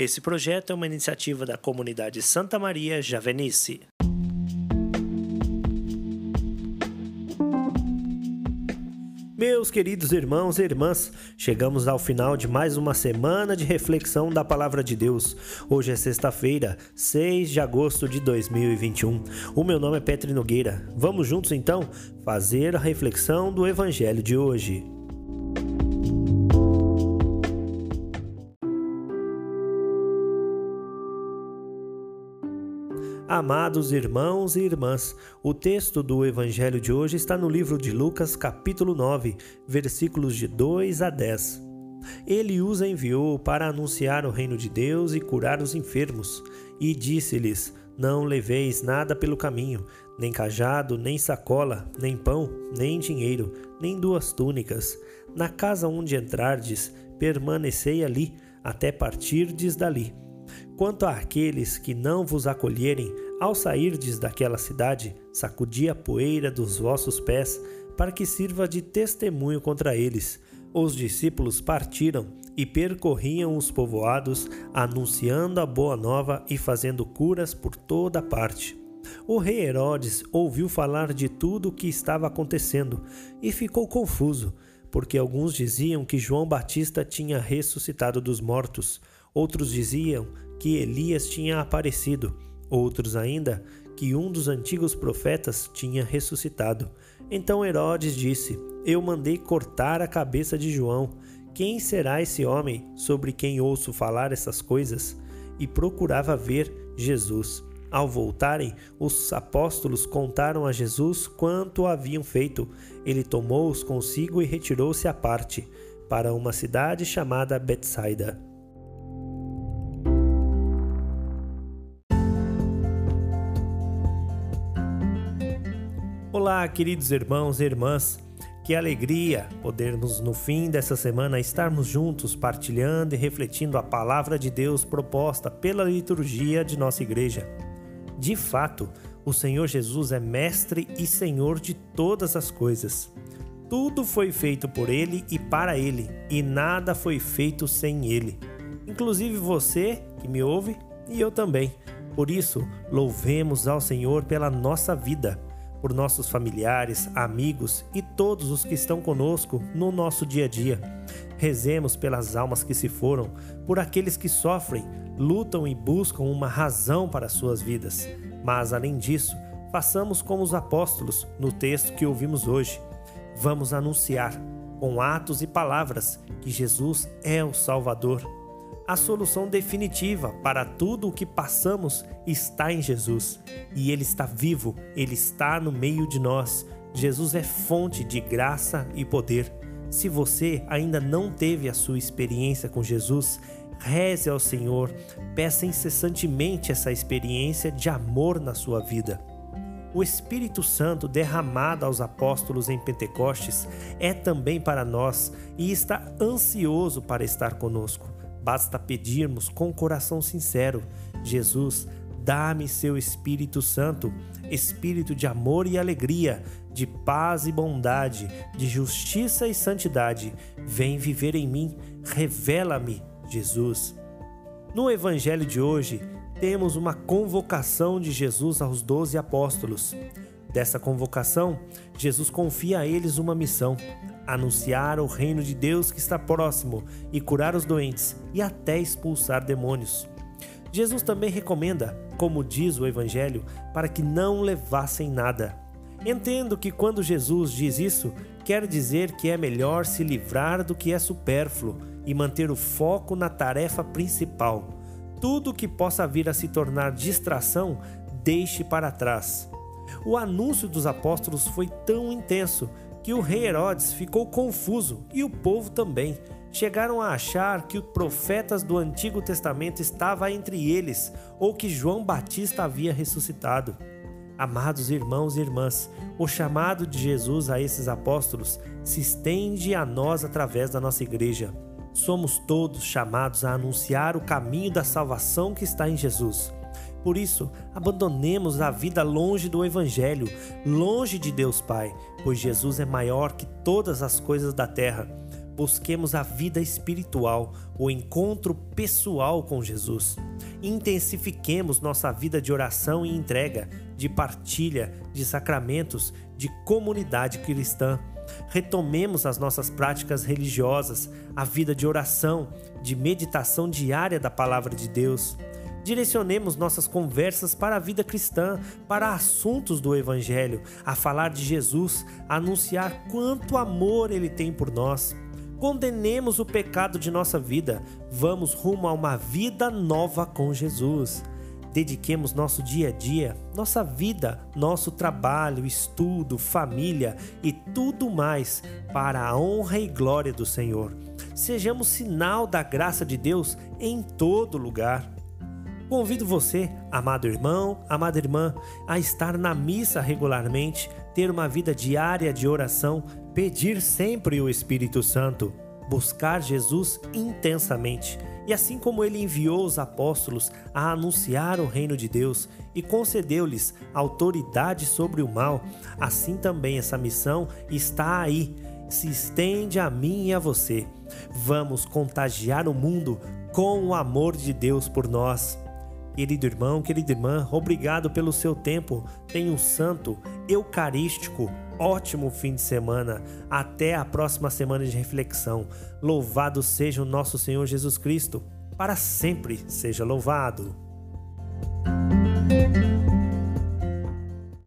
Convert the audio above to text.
Esse projeto é uma iniciativa da comunidade Santa Maria Javenice. Meus queridos irmãos e irmãs, chegamos ao final de mais uma semana de reflexão da Palavra de Deus. Hoje é sexta-feira, 6 de agosto de 2021. O meu nome é Petri Nogueira. Vamos juntos então fazer a reflexão do Evangelho de hoje. Amados irmãos e irmãs, o texto do Evangelho de hoje está no livro de Lucas, capítulo 9, versículos de 2 a 10. Ele os enviou para anunciar o reino de Deus e curar os enfermos, e disse-lhes: Não leveis nada pelo caminho, nem cajado, nem sacola, nem pão, nem dinheiro, nem duas túnicas. Na casa onde entrardes, permanecei ali, até partirdes dali. Quanto àqueles que não vos acolherem, ao sairdes daquela cidade, sacudi a poeira dos vossos pés, para que sirva de testemunho contra eles. Os discípulos partiram e percorriam os povoados, anunciando a boa nova e fazendo curas por toda parte. O rei Herodes ouviu falar de tudo o que estava acontecendo e ficou confuso, porque alguns diziam que João Batista tinha ressuscitado dos mortos, outros diziam que Elias tinha aparecido, outros ainda que um dos antigos profetas tinha ressuscitado. Então Herodes disse: Eu mandei cortar a cabeça de João. Quem será esse homem sobre quem ouço falar essas coisas? E procurava ver Jesus. Ao voltarem, os apóstolos contaram a Jesus quanto haviam feito. Ele tomou-os consigo e retirou-se à parte, para uma cidade chamada Betsaida. Olá, queridos irmãos e irmãs. Que alegria podermos no fim dessa semana estarmos juntos partilhando e refletindo a palavra de Deus proposta pela liturgia de nossa igreja. De fato, o Senhor Jesus é mestre e Senhor de todas as coisas. Tudo foi feito por ele e para ele, e nada foi feito sem ele. Inclusive você que me ouve e eu também. Por isso, louvemos ao Senhor pela nossa vida por nossos familiares, amigos e todos os que estão conosco no nosso dia a dia. Rezemos pelas almas que se foram, por aqueles que sofrem, lutam e buscam uma razão para suas vidas. Mas, além disso, façamos como os apóstolos no texto que ouvimos hoje. Vamos anunciar, com atos e palavras, que Jesus é o Salvador a solução definitiva para tudo o que passamos está em Jesus. E Ele está vivo, Ele está no meio de nós. Jesus é fonte de graça e poder. Se você ainda não teve a sua experiência com Jesus, reze ao Senhor, peça incessantemente essa experiência de amor na sua vida. O Espírito Santo derramado aos apóstolos em Pentecostes é também para nós e está ansioso para estar conosco. Basta pedirmos com coração sincero: Jesus, dá-me seu Espírito Santo, espírito de amor e alegria, de paz e bondade, de justiça e santidade. Vem viver em mim, revela-me, Jesus. No Evangelho de hoje, temos uma convocação de Jesus aos doze apóstolos. Dessa convocação, Jesus confia a eles uma missão: anunciar o reino de Deus que está próximo e curar os doentes e até expulsar demônios. Jesus também recomenda, como diz o Evangelho, para que não levassem nada. Entendo que quando Jesus diz isso, quer dizer que é melhor se livrar do que é supérfluo e manter o foco na tarefa principal. Tudo que possa vir a se tornar distração, deixe para trás. O anúncio dos apóstolos foi tão intenso que o rei Herodes ficou confuso e o povo também. Chegaram a achar que os profetas do Antigo Testamento estavam entre eles ou que João Batista havia ressuscitado. Amados irmãos e irmãs, o chamado de Jesus a esses apóstolos se estende a nós através da nossa igreja. Somos todos chamados a anunciar o caminho da salvação que está em Jesus. Por isso, abandonemos a vida longe do Evangelho, longe de Deus Pai, pois Jesus é maior que todas as coisas da terra. busquemos a vida espiritual, o encontro pessoal com Jesus. Intensifiquemos nossa vida de oração e entrega, de partilha, de sacramentos, de comunidade cristã. Retomemos as nossas práticas religiosas, a vida de oração, de meditação diária da palavra de Deus. Direcionemos nossas conversas para a vida cristã, para assuntos do Evangelho, a falar de Jesus, a anunciar quanto amor Ele tem por nós. Condenemos o pecado de nossa vida, vamos rumo a uma vida nova com Jesus. Dediquemos nosso dia a dia, nossa vida, nosso trabalho, estudo, família e tudo mais para a honra e glória do Senhor. Sejamos sinal da graça de Deus em todo lugar. Convido você, amado irmão, amada irmã, a estar na missa regularmente, ter uma vida diária de oração, pedir sempre o Espírito Santo, buscar Jesus intensamente. E assim como ele enviou os apóstolos a anunciar o reino de Deus e concedeu-lhes autoridade sobre o mal, assim também essa missão está aí, se estende a mim e a você. Vamos contagiar o mundo com o amor de Deus por nós. Querido irmão, querida irmã, obrigado pelo seu tempo. Tenha um santo, eucarístico, ótimo fim de semana. Até a próxima semana de reflexão. Louvado seja o nosso Senhor Jesus Cristo. Para sempre seja louvado.